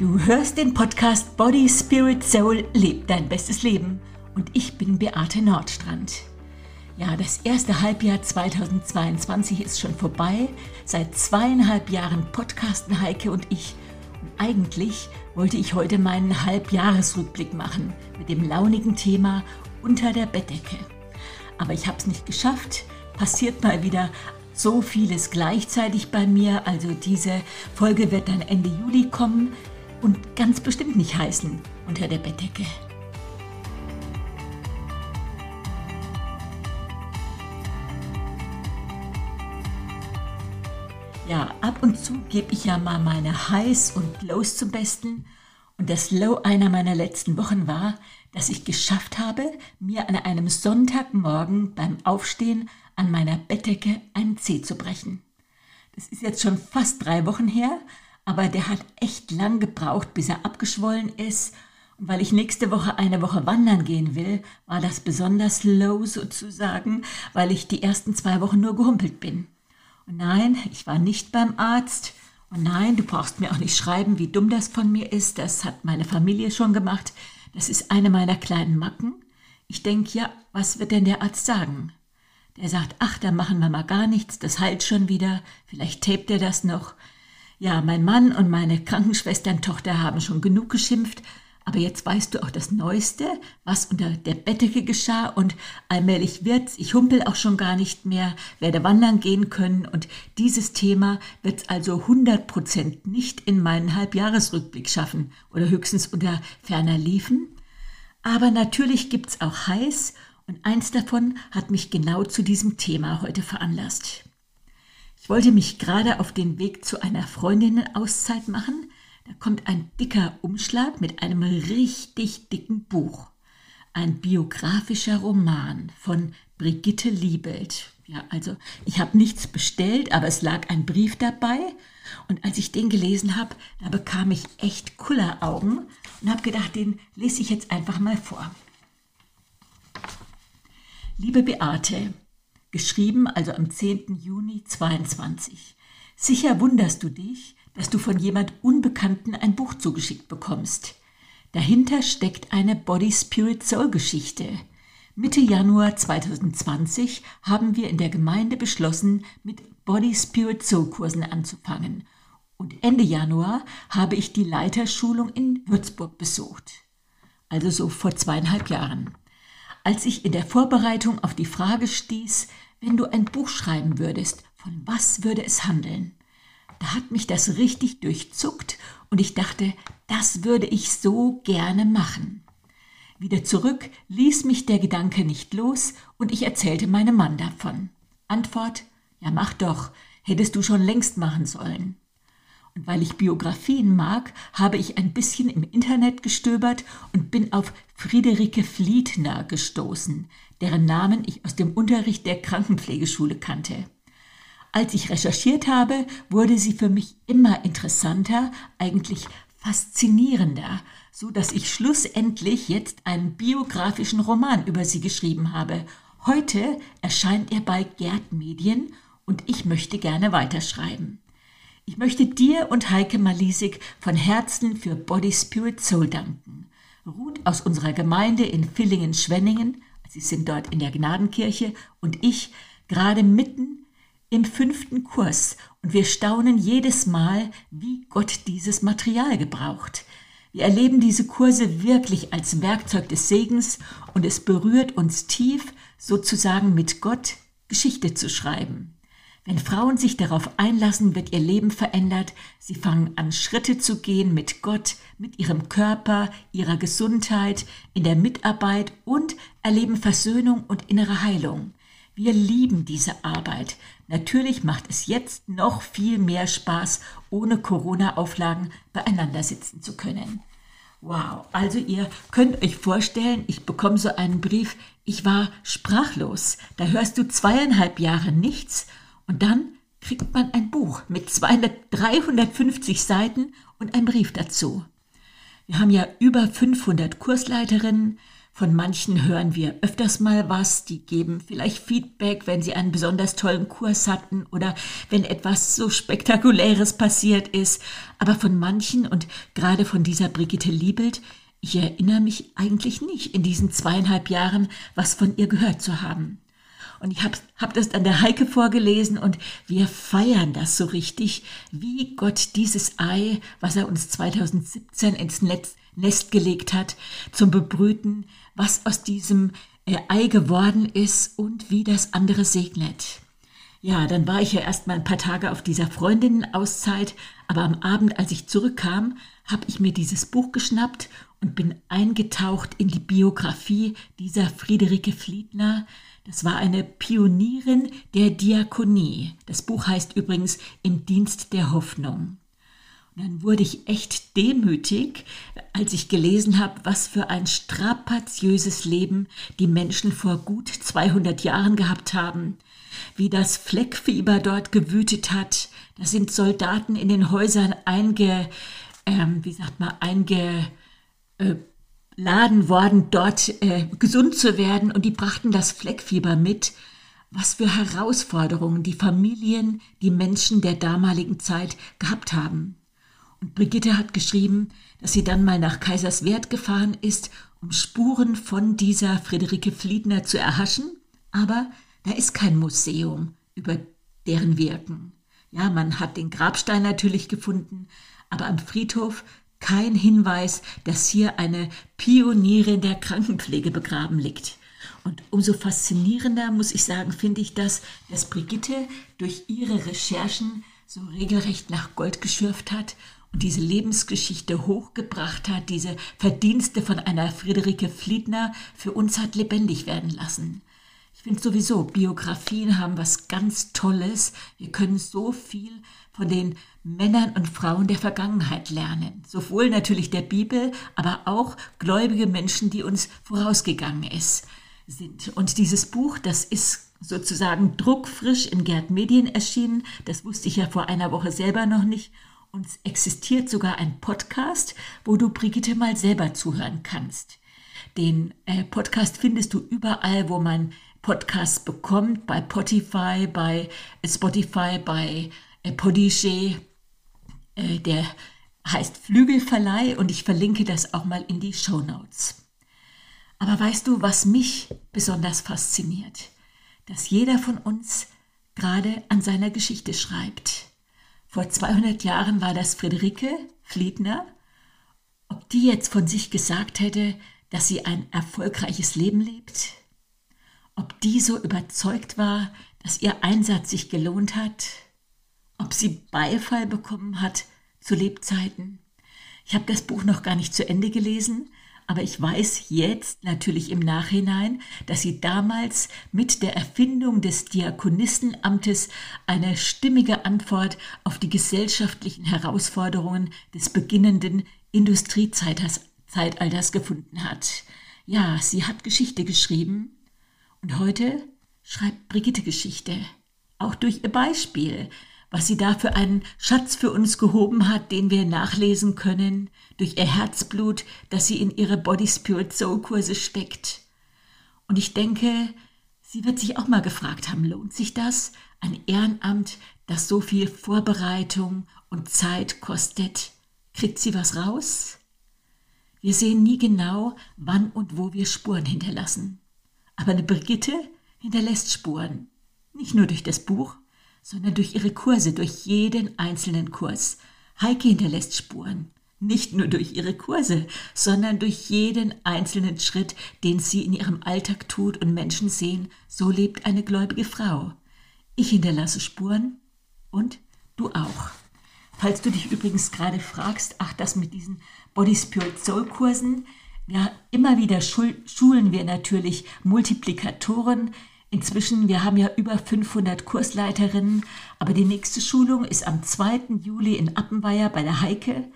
Du hörst den Podcast Body, Spirit, Soul, Leb dein bestes Leben. Und ich bin Beate Nordstrand. Ja, das erste Halbjahr 2022 ist schon vorbei. Seit zweieinhalb Jahren podcasten Heike und ich. Und eigentlich wollte ich heute meinen Halbjahresrückblick machen mit dem launigen Thema unter der Bettdecke. Aber ich habe es nicht geschafft. Passiert mal wieder so vieles gleichzeitig bei mir. Also diese Folge wird dann Ende Juli kommen und ganz bestimmt nicht heißen unter der Bettdecke. Ja, ab und zu gebe ich ja mal meine Highs und Lows zum Besten. Und das Low einer meiner letzten Wochen war, dass ich geschafft habe, mir an einem Sonntagmorgen beim Aufstehen an meiner Bettdecke einen Zeh zu brechen. Das ist jetzt schon fast drei Wochen her, aber der hat echt lang gebraucht, bis er abgeschwollen ist. Und weil ich nächste Woche eine Woche wandern gehen will, war das besonders low sozusagen, weil ich die ersten zwei Wochen nur gehumpelt bin. Und nein, ich war nicht beim Arzt. Und nein, du brauchst mir auch nicht schreiben, wie dumm das von mir ist. Das hat meine Familie schon gemacht. Das ist eine meiner kleinen Macken. Ich denke, ja, was wird denn der Arzt sagen? Der sagt, ach, da machen wir mal gar nichts, das heilt schon wieder, vielleicht tapet er das noch. Ja, mein Mann und meine Krankenschwestern-Tochter haben schon genug geschimpft, aber jetzt weißt du auch das Neueste, was unter der Bettdecke geschah und allmählich wird's, ich humpel auch schon gar nicht mehr, werde wandern gehen können und dieses Thema wird's also 100 Prozent nicht in meinen Halbjahresrückblick schaffen oder höchstens unter ferner liefen. Aber natürlich gibt's auch heiß und eins davon hat mich genau zu diesem Thema heute veranlasst. Ich wollte mich gerade auf den Weg zu einer Freundinnenauszeit machen. Da kommt ein dicker Umschlag mit einem richtig dicken Buch. Ein biografischer Roman von Brigitte Liebelt. Ja, also ich habe nichts bestellt, aber es lag ein Brief dabei. Und als ich den gelesen habe, da bekam ich echt Kulleraugen und habe gedacht, den lese ich jetzt einfach mal vor. Liebe Beate, geschrieben also am 10. Juni 22. Sicher wunderst du dich, dass du von jemand Unbekannten ein Buch zugeschickt bekommst. Dahinter steckt eine Body Spirit Soul Geschichte. Mitte Januar 2020 haben wir in der Gemeinde beschlossen, mit Body Spirit Soul Kursen anzufangen. Und Ende Januar habe ich die Leiterschulung in Würzburg besucht. Also so vor zweieinhalb Jahren als ich in der Vorbereitung auf die Frage stieß, wenn du ein Buch schreiben würdest, von was würde es handeln? Da hat mich das richtig durchzuckt und ich dachte, das würde ich so gerne machen. Wieder zurück ließ mich der Gedanke nicht los und ich erzählte meinem Mann davon. Antwort, ja mach doch, hättest du schon längst machen sollen. Weil ich Biografien mag, habe ich ein bisschen im Internet gestöbert und bin auf Friederike Fliedner gestoßen, deren Namen ich aus dem Unterricht der Krankenpflegeschule kannte. Als ich recherchiert habe, wurde sie für mich immer interessanter, eigentlich faszinierender, so dass ich schlussendlich jetzt einen biografischen Roman über sie geschrieben habe. Heute erscheint er bei Gerd Medien und ich möchte gerne weiterschreiben. Ich möchte dir und Heike Malisik von Herzen für Body Spirit Soul danken. Ruth aus unserer Gemeinde in Villingen-Schwenningen, Sie sind dort in der Gnadenkirche, und ich gerade mitten im fünften Kurs und wir staunen jedes Mal, wie Gott dieses Material gebraucht. Wir erleben diese Kurse wirklich als Werkzeug des Segens und es berührt uns tief, sozusagen mit Gott Geschichte zu schreiben. Wenn Frauen sich darauf einlassen, wird ihr Leben verändert. Sie fangen an, Schritte zu gehen mit Gott, mit ihrem Körper, ihrer Gesundheit, in der Mitarbeit und erleben Versöhnung und innere Heilung. Wir lieben diese Arbeit. Natürlich macht es jetzt noch viel mehr Spaß, ohne Corona-Auflagen beieinander sitzen zu können. Wow, also ihr könnt euch vorstellen, ich bekomme so einen Brief, ich war sprachlos. Da hörst du zweieinhalb Jahre nichts und dann kriegt man ein Buch mit 200, 350 Seiten und ein Brief dazu. Wir haben ja über 500 Kursleiterinnen, Von manchen hören wir öfters mal was, die geben vielleicht Feedback, wenn sie einen besonders tollen Kurs hatten oder wenn etwas so spektakuläres passiert ist. Aber von manchen und gerade von dieser Brigitte Liebelt, ich erinnere mich eigentlich nicht in diesen zweieinhalb Jahren, was von ihr gehört zu haben. Und ich habe hab das an der Heike vorgelesen und wir feiern das so richtig, wie Gott dieses Ei, was er uns 2017 ins Netz, Nest gelegt hat, zum Bebrüten, was aus diesem äh, Ei geworden ist und wie das andere segnet. Ja, dann war ich ja erst mal ein paar Tage auf dieser Freundinnenauszeit, aber am Abend, als ich zurückkam, habe ich mir dieses Buch geschnappt und bin eingetaucht in die Biografie dieser Friederike Fliedner. Das war eine Pionierin der Diakonie. Das Buch heißt übrigens Im Dienst der Hoffnung. Und dann wurde ich echt demütig, als ich gelesen habe, was für ein strapaziöses Leben die Menschen vor gut 200 Jahren gehabt haben, wie das Fleckfieber dort gewütet hat. Da sind Soldaten in den Häusern einge, ähm, wie sagt man, eingeladen worden, dort äh, gesund zu werden und die brachten das Fleckfieber mit. Was für Herausforderungen die Familien, die Menschen der damaligen Zeit gehabt haben. Und Brigitte hat geschrieben, dass sie dann mal nach Kaiserswerth gefahren ist, um Spuren von dieser Friederike Fliedner zu erhaschen. Aber da ist kein Museum über deren Wirken. Ja, man hat den Grabstein natürlich gefunden, aber am Friedhof kein Hinweis, dass hier eine Pionierin der Krankenpflege begraben liegt. Und umso faszinierender muss ich sagen, finde ich das, dass Brigitte durch ihre Recherchen so regelrecht nach Gold geschürft hat und diese Lebensgeschichte hochgebracht hat, diese Verdienste von einer Friederike Fliedner für uns hat lebendig werden lassen. Ich finde sowieso, Biografien haben was ganz Tolles. Wir können so viel von den Männern und Frauen der Vergangenheit lernen. Sowohl natürlich der Bibel, aber auch gläubige Menschen, die uns vorausgegangen ist, sind. Und dieses Buch, das ist sozusagen druckfrisch in Gerd Medien erschienen. Das wusste ich ja vor einer Woche selber noch nicht. Und es existiert sogar ein Podcast, wo du Brigitte mal selber zuhören kannst. Den äh, Podcast findest du überall, wo man Podcasts bekommt, bei Spotify, bei äh, Spotify, bei äh. Äh, der heißt Flügelverleih und ich verlinke das auch mal in die Show Notes. Aber weißt du, was mich besonders fasziniert? Dass jeder von uns gerade an seiner Geschichte schreibt. Vor 200 Jahren war das Friederike Fliedner. Ob die jetzt von sich gesagt hätte, dass sie ein erfolgreiches Leben lebt? Ob die so überzeugt war, dass ihr Einsatz sich gelohnt hat? Ob sie Beifall bekommen hat zu Lebzeiten? Ich habe das Buch noch gar nicht zu Ende gelesen, aber ich weiß jetzt natürlich im Nachhinein, dass sie damals mit der Erfindung des Diakonistenamtes eine stimmige Antwort auf die gesellschaftlichen Herausforderungen des beginnenden Industriezeitalters gefunden hat. Ja, sie hat Geschichte geschrieben und heute schreibt Brigitte Geschichte, auch durch ihr Beispiel, was sie da für einen Schatz für uns gehoben hat, den wir nachlesen können, durch ihr Herzblut, das sie in ihre Body Spirit Soul Kurse steckt. Und ich denke, sie wird sich auch mal gefragt haben, lohnt sich das? Ein Ehrenamt, das so viel Vorbereitung und Zeit kostet, kriegt sie was raus? Wir sehen nie genau, wann und wo wir Spuren hinterlassen. Aber eine Brigitte hinterlässt Spuren. Nicht nur durch das Buch, sondern durch ihre Kurse, durch jeden einzelnen Kurs. Heike hinterlässt Spuren. Nicht nur durch ihre Kurse, sondern durch jeden einzelnen Schritt, den sie in ihrem Alltag tut und Menschen sehen, so lebt eine gläubige Frau. Ich hinterlasse Spuren und du auch. Falls du dich übrigens gerade fragst, ach, das mit diesen Body Spirit Soul Kursen, ja, immer wieder schulen wir natürlich Multiplikatoren, Inzwischen, wir haben ja über 500 Kursleiterinnen, aber die nächste Schulung ist am 2. Juli in Appenweier bei der Heike.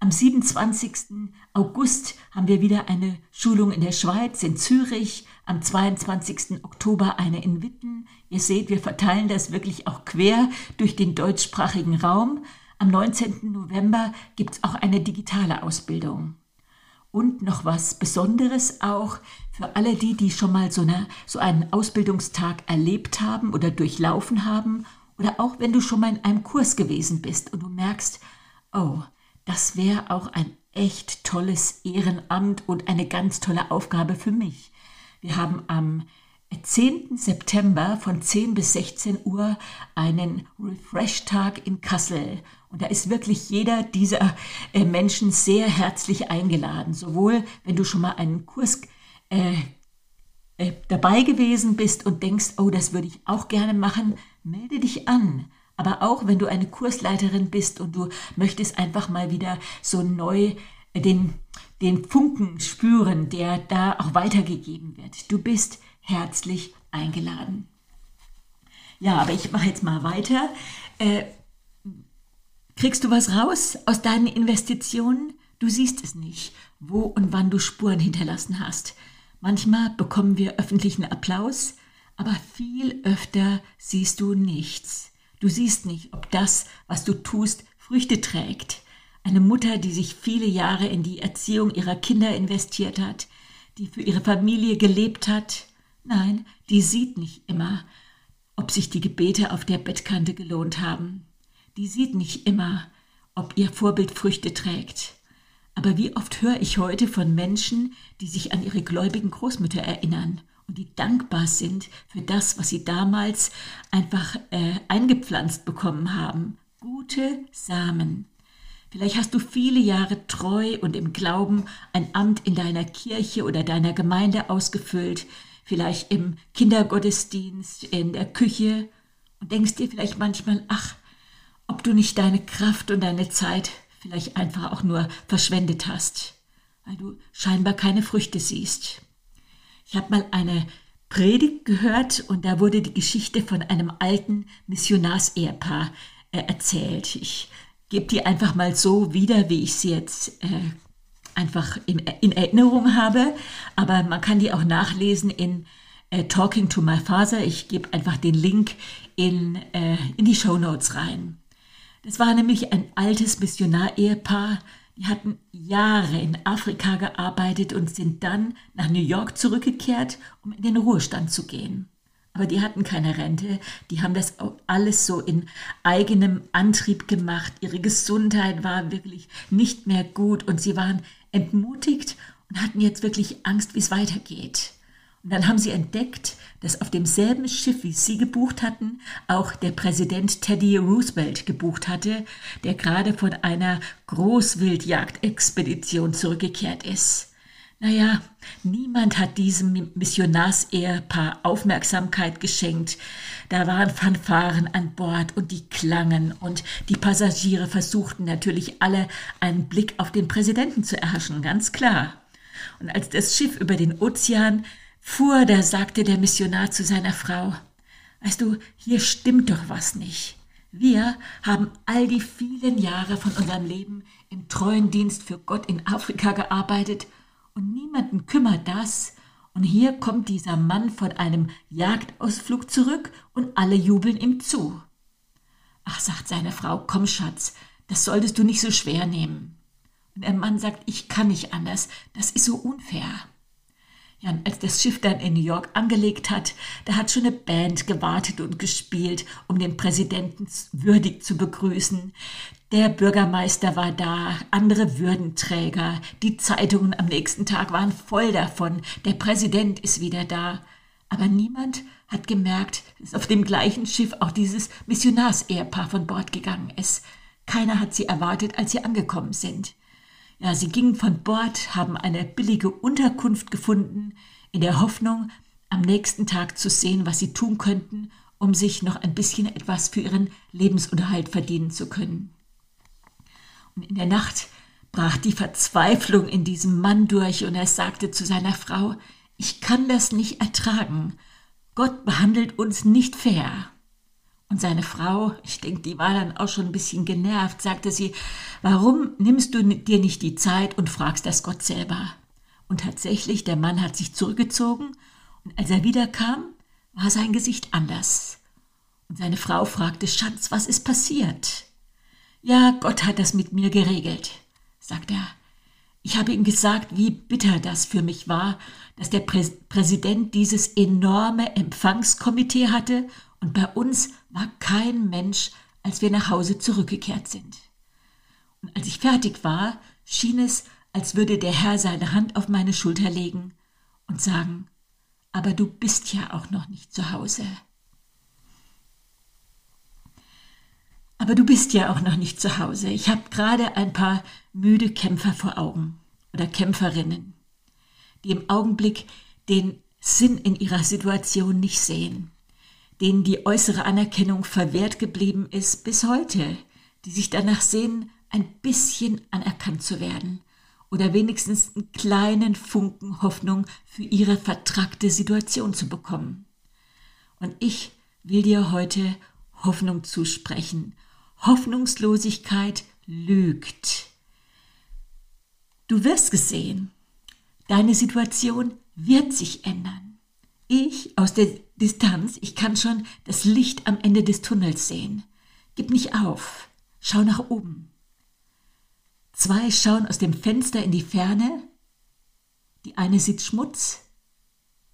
Am 27. August haben wir wieder eine Schulung in der Schweiz, in Zürich. Am 22. Oktober eine in Witten. Ihr seht, wir verteilen das wirklich auch quer durch den deutschsprachigen Raum. Am 19. November gibt es auch eine digitale Ausbildung. Und noch was Besonderes auch für alle die, die schon mal so, eine, so einen Ausbildungstag erlebt haben oder durchlaufen haben oder auch wenn du schon mal in einem Kurs gewesen bist und du merkst, oh, das wäre auch ein echt tolles Ehrenamt und eine ganz tolle Aufgabe für mich. Wir haben am 10. September von 10 bis 16 Uhr einen Refresh-Tag in Kassel. Und da ist wirklich jeder dieser äh, Menschen sehr herzlich eingeladen. Sowohl wenn du schon mal einen Kurs äh, äh, dabei gewesen bist und denkst, oh, das würde ich auch gerne machen, melde dich an. Aber auch wenn du eine Kursleiterin bist und du möchtest einfach mal wieder so neu äh, den, den Funken spüren, der da auch weitergegeben wird. Du bist herzlich eingeladen. Ja, aber ich mache jetzt mal weiter. Kriegst du was raus aus deinen Investitionen? Du siehst es nicht, wo und wann du Spuren hinterlassen hast. Manchmal bekommen wir öffentlichen Applaus, aber viel öfter siehst du nichts. Du siehst nicht, ob das, was du tust, Früchte trägt. Eine Mutter, die sich viele Jahre in die Erziehung ihrer Kinder investiert hat, die für ihre Familie gelebt hat, Nein, die sieht nicht immer, ob sich die Gebete auf der Bettkante gelohnt haben. Die sieht nicht immer, ob ihr Vorbild Früchte trägt. Aber wie oft höre ich heute von Menschen, die sich an ihre gläubigen Großmütter erinnern und die dankbar sind für das, was sie damals einfach äh, eingepflanzt bekommen haben. Gute Samen. Vielleicht hast du viele Jahre treu und im Glauben ein Amt in deiner Kirche oder deiner Gemeinde ausgefüllt, vielleicht im Kindergottesdienst, in der Küche und denkst dir vielleicht manchmal, ach, ob du nicht deine Kraft und deine Zeit vielleicht einfach auch nur verschwendet hast, weil du scheinbar keine Früchte siehst. Ich habe mal eine Predigt gehört und da wurde die Geschichte von einem alten Missionarsehepaar äh, erzählt. Ich gebe die einfach mal so wieder, wie ich sie jetzt äh, einfach in, in Erinnerung habe, aber man kann die auch nachlesen in äh, Talking to My Father. Ich gebe einfach den Link in, äh, in die Show Notes rein. Das war nämlich ein altes Missionar-Ehepaar, die hatten Jahre in Afrika gearbeitet und sind dann nach New York zurückgekehrt, um in den Ruhestand zu gehen. Aber die hatten keine Rente, die haben das alles so in eigenem Antrieb gemacht. Ihre Gesundheit war wirklich nicht mehr gut und sie waren entmutigt und hatten jetzt wirklich Angst, wie es weitergeht. Und dann haben sie entdeckt, dass auf demselben Schiff, wie sie gebucht hatten, auch der Präsident Teddy Roosevelt gebucht hatte, der gerade von einer Großwildjagdexpedition zurückgekehrt ist. Naja, niemand hat diesem Missionarsehepaar Aufmerksamkeit geschenkt. Da waren Fanfaren an Bord und die klangen und die Passagiere versuchten natürlich alle einen Blick auf den Präsidenten zu erhaschen, ganz klar. Und als das Schiff über den Ozean fuhr, da sagte der Missionar zu seiner Frau, Weißt du, hier stimmt doch was nicht. Wir haben all die vielen Jahre von unserem Leben im treuen Dienst für Gott in Afrika gearbeitet und niemanden kümmert das. Und hier kommt dieser Mann von einem Jagdausflug zurück und alle jubeln ihm zu. Ach, sagt seine Frau, komm Schatz, das solltest du nicht so schwer nehmen. Und der Mann sagt, ich kann nicht anders, das ist so unfair. Ja, als das Schiff dann in New York angelegt hat, da hat schon eine Band gewartet und gespielt, um den Präsidenten würdig zu begrüßen. Der Bürgermeister war da, andere Würdenträger, die Zeitungen am nächsten Tag waren voll davon, der Präsident ist wieder da. Aber niemand hat gemerkt, dass auf dem gleichen Schiff auch dieses Missionarsehepaar von Bord gegangen ist. Keiner hat sie erwartet, als sie angekommen sind. Ja, sie gingen von Bord, haben eine billige Unterkunft gefunden, in der Hoffnung, am nächsten Tag zu sehen, was sie tun könnten, um sich noch ein bisschen etwas für ihren Lebensunterhalt verdienen zu können. Und in der Nacht brach die Verzweiflung in diesem Mann durch und er sagte zu seiner Frau, ich kann das nicht ertragen. Gott behandelt uns nicht fair. Und seine Frau, ich denke, die war dann auch schon ein bisschen genervt, sagte sie, warum nimmst du dir nicht die Zeit und fragst das Gott selber? Und tatsächlich, der Mann hat sich zurückgezogen und als er wiederkam, war sein Gesicht anders. Und seine Frau fragte, Schatz, was ist passiert? Ja, Gott hat das mit mir geregelt, sagt er. Ich habe ihm gesagt, wie bitter das für mich war, dass der Prä Präsident dieses enorme Empfangskomitee hatte und bei uns war kein Mensch, als wir nach Hause zurückgekehrt sind. Und als ich fertig war, schien es, als würde der Herr seine Hand auf meine Schulter legen und sagen, aber du bist ja auch noch nicht zu Hause. Aber du bist ja auch noch nicht zu Hause. Ich habe gerade ein paar müde Kämpfer vor Augen oder Kämpferinnen, die im Augenblick den Sinn in ihrer Situation nicht sehen, denen die äußere Anerkennung verwehrt geblieben ist bis heute, die sich danach sehen, ein bisschen anerkannt zu werden oder wenigstens einen kleinen Funken Hoffnung für ihre vertrackte Situation zu bekommen. Und ich will dir heute Hoffnung zusprechen Hoffnungslosigkeit lügt. Du wirst gesehen, deine Situation wird sich ändern. Ich aus der Distanz, ich kann schon das Licht am Ende des Tunnels sehen. Gib nicht auf, schau nach oben. Zwei schauen aus dem Fenster in die Ferne. Die eine sieht Schmutz,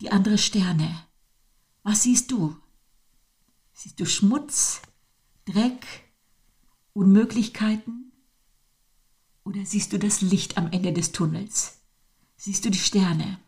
die andere Sterne. Was siehst du? Siehst du Schmutz, Dreck, Unmöglichkeiten? Oder siehst du das Licht am Ende des Tunnels? Siehst du die Sterne?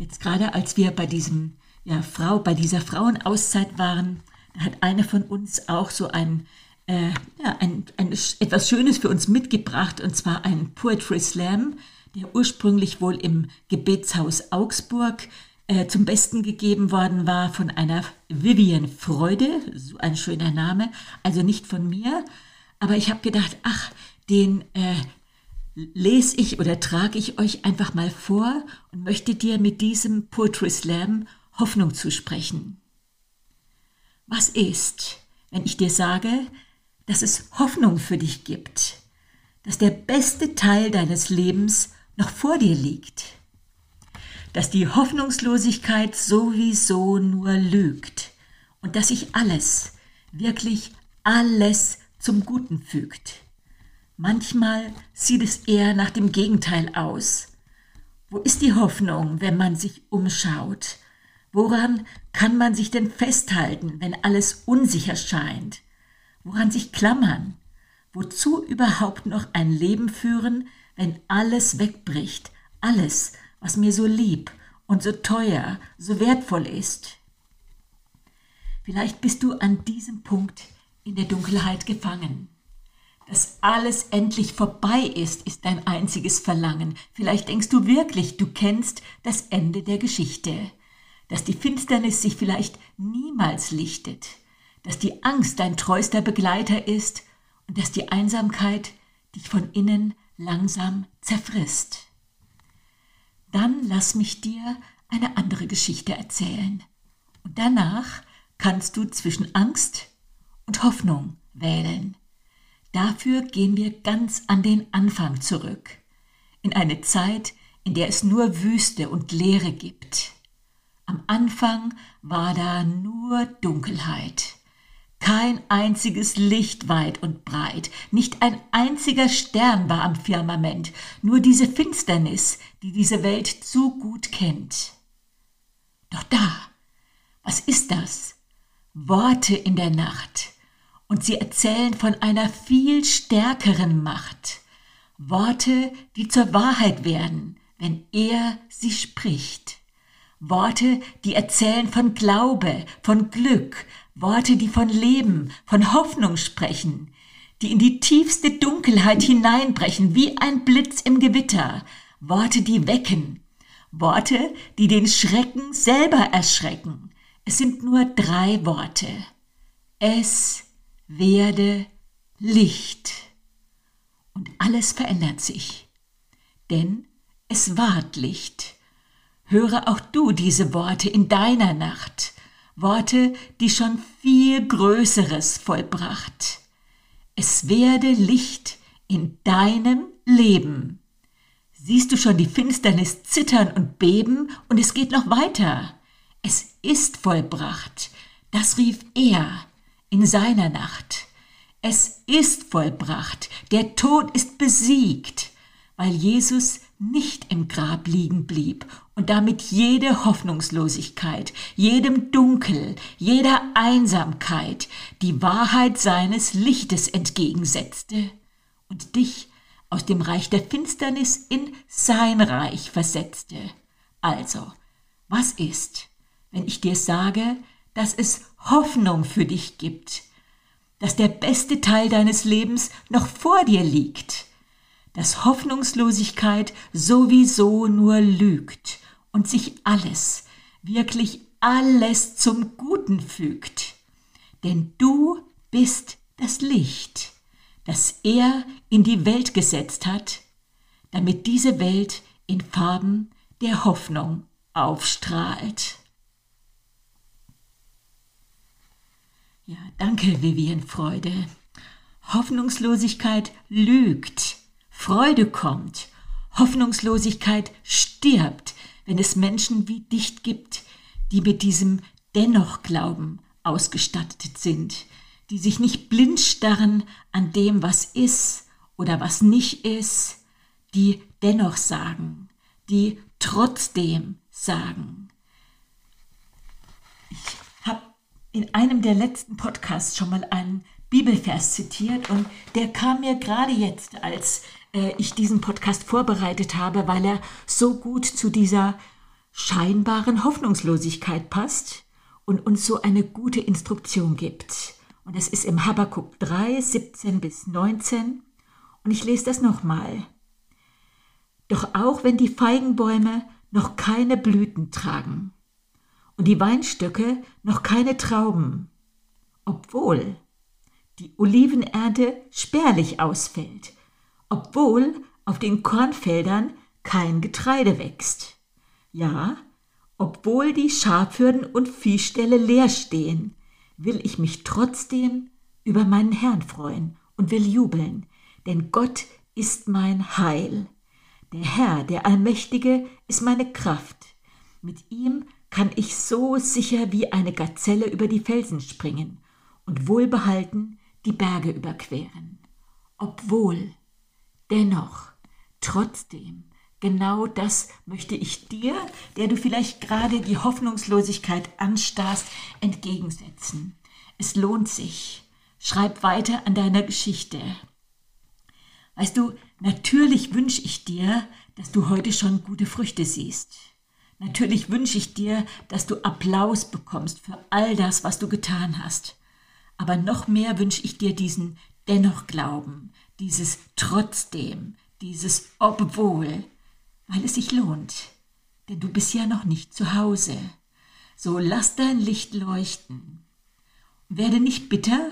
Jetzt gerade als wir bei diesem ja, Frau, bei dieser Frauenauszeit waren, hat eine von uns auch so ein, äh, ja, ein, ein, etwas Schönes für uns mitgebracht, und zwar ein Poetry Slam, der ursprünglich wohl im Gebetshaus Augsburg äh, zum Besten gegeben worden war von einer Vivian Freude, so ein schöner Name, also nicht von mir, aber ich habe gedacht, ach, den äh, lese ich oder trage ich euch einfach mal vor und möchte dir mit diesem Poetry Slam Hoffnung zusprechen. Was ist, wenn ich dir sage, dass es Hoffnung für dich gibt, dass der beste Teil deines Lebens noch vor dir liegt? dass die Hoffnungslosigkeit sowieso nur lügt und dass sich alles, wirklich alles zum Guten fügt. Manchmal sieht es eher nach dem Gegenteil aus. Wo ist die Hoffnung, wenn man sich umschaut? Woran kann man sich denn festhalten, wenn alles unsicher scheint? Woran sich klammern? Wozu überhaupt noch ein Leben führen, wenn alles wegbricht, alles, was mir so lieb und so teuer, so wertvoll ist. Vielleicht bist du an diesem Punkt in der Dunkelheit gefangen. Dass alles endlich vorbei ist, ist dein einziges Verlangen. Vielleicht denkst du wirklich, du kennst das Ende der Geschichte. Dass die Finsternis sich vielleicht niemals lichtet. Dass die Angst dein treuster Begleiter ist und dass die Einsamkeit dich von innen langsam zerfrisst dann lass mich dir eine andere Geschichte erzählen. Und danach kannst du zwischen Angst und Hoffnung wählen. Dafür gehen wir ganz an den Anfang zurück, in eine Zeit, in der es nur Wüste und Leere gibt. Am Anfang war da nur Dunkelheit. Kein einziges Licht weit und breit, nicht ein einziger Stern war am Firmament, nur diese Finsternis, die diese Welt zu gut kennt. Doch da, was ist das? Worte in der Nacht, und sie erzählen von einer viel stärkeren Macht. Worte, die zur Wahrheit werden, wenn er sie spricht. Worte, die erzählen von Glaube, von Glück, Worte, die von Leben, von Hoffnung sprechen, die in die tiefste Dunkelheit hineinbrechen wie ein Blitz im Gewitter, Worte, die wecken, Worte, die den Schrecken selber erschrecken. Es sind nur drei Worte. Es werde Licht. Und alles verändert sich. Denn es ward Licht. Höre auch du diese Worte in deiner Nacht. Worte, die schon viel Größeres vollbracht. Es werde Licht in deinem Leben. Siehst du schon die Finsternis zittern und beben und es geht noch weiter. Es ist vollbracht. Das rief er in seiner Nacht. Es ist vollbracht. Der Tod ist besiegt, weil Jesus nicht im Grab liegen blieb und damit jede Hoffnungslosigkeit, jedem Dunkel, jeder Einsamkeit die Wahrheit seines Lichtes entgegensetzte und dich aus dem Reich der Finsternis in sein Reich versetzte. Also, was ist, wenn ich dir sage, dass es Hoffnung für dich gibt, dass der beste Teil deines Lebens noch vor dir liegt, dass Hoffnungslosigkeit sowieso nur lügt und sich alles, wirklich alles zum Guten fügt. Denn du bist das Licht, das er in die Welt gesetzt hat, damit diese Welt in Farben der Hoffnung aufstrahlt. Ja, danke, Vivian Freude. Hoffnungslosigkeit lügt. Freude kommt. Hoffnungslosigkeit stirbt, wenn es Menschen wie dich gibt, die mit diesem Dennoch-Glauben ausgestattet sind, die sich nicht blind starren an dem, was ist oder was nicht ist, die dennoch sagen, die trotzdem sagen. Ich in einem der letzten Podcasts schon mal einen Bibelvers zitiert und der kam mir gerade jetzt, als äh, ich diesen Podcast vorbereitet habe, weil er so gut zu dieser scheinbaren Hoffnungslosigkeit passt und uns so eine gute Instruktion gibt. Und es ist im Habakkuk 3, 17 bis 19. Und ich lese das nochmal. Doch auch wenn die Feigenbäume noch keine Blüten tragen und die Weinstöcke noch keine Trauben, obwohl die Olivenernte spärlich ausfällt obwohl auf den Kornfeldern kein Getreide wächst. Ja, obwohl die Schafhürden und Viehställe leer stehen, will ich mich trotzdem über meinen Herrn freuen und will jubeln, denn Gott ist mein Heil. Der Herr, der Allmächtige, ist meine Kraft. Mit ihm kann ich so sicher wie eine Gazelle über die Felsen springen und wohlbehalten die Berge überqueren. Obwohl Dennoch, trotzdem, genau das möchte ich dir, der du vielleicht gerade die Hoffnungslosigkeit anstarrst, entgegensetzen. Es lohnt sich. Schreib weiter an deiner Geschichte. Weißt du, natürlich wünsche ich dir, dass du heute schon gute Früchte siehst. Natürlich wünsche ich dir, dass du Applaus bekommst für all das, was du getan hast. Aber noch mehr wünsche ich dir diesen dennoch Glauben, dieses trotzdem, dieses obwohl, weil es sich lohnt, denn du bist ja noch nicht zu Hause. So lass dein Licht leuchten. Werde nicht bitter,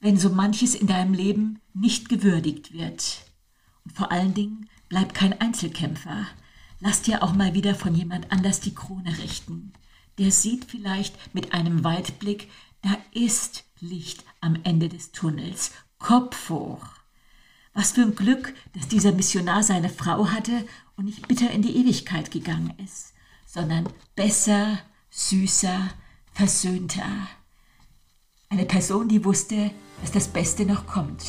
wenn so manches in deinem Leben nicht gewürdigt wird. Und vor allen Dingen bleib kein Einzelkämpfer. Lass dir auch mal wieder von jemand anders die Krone richten. Der sieht vielleicht mit einem Weitblick, da ist Licht am Ende des Tunnels. Kopf hoch. Was für ein Glück, dass dieser Missionar seine Frau hatte und nicht bitter in die Ewigkeit gegangen ist, sondern besser, süßer, versöhnter. Eine Person, die wusste, dass das Beste noch kommt.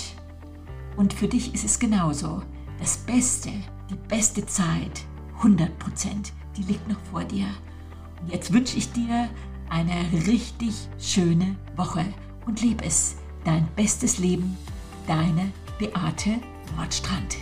Und für dich ist es genauso. Das Beste, die beste Zeit, 100 Prozent, die liegt noch vor dir. Und jetzt wünsche ich dir eine richtig schöne Woche und lieb es. Dein bestes Leben, deine Beate Nordstrand.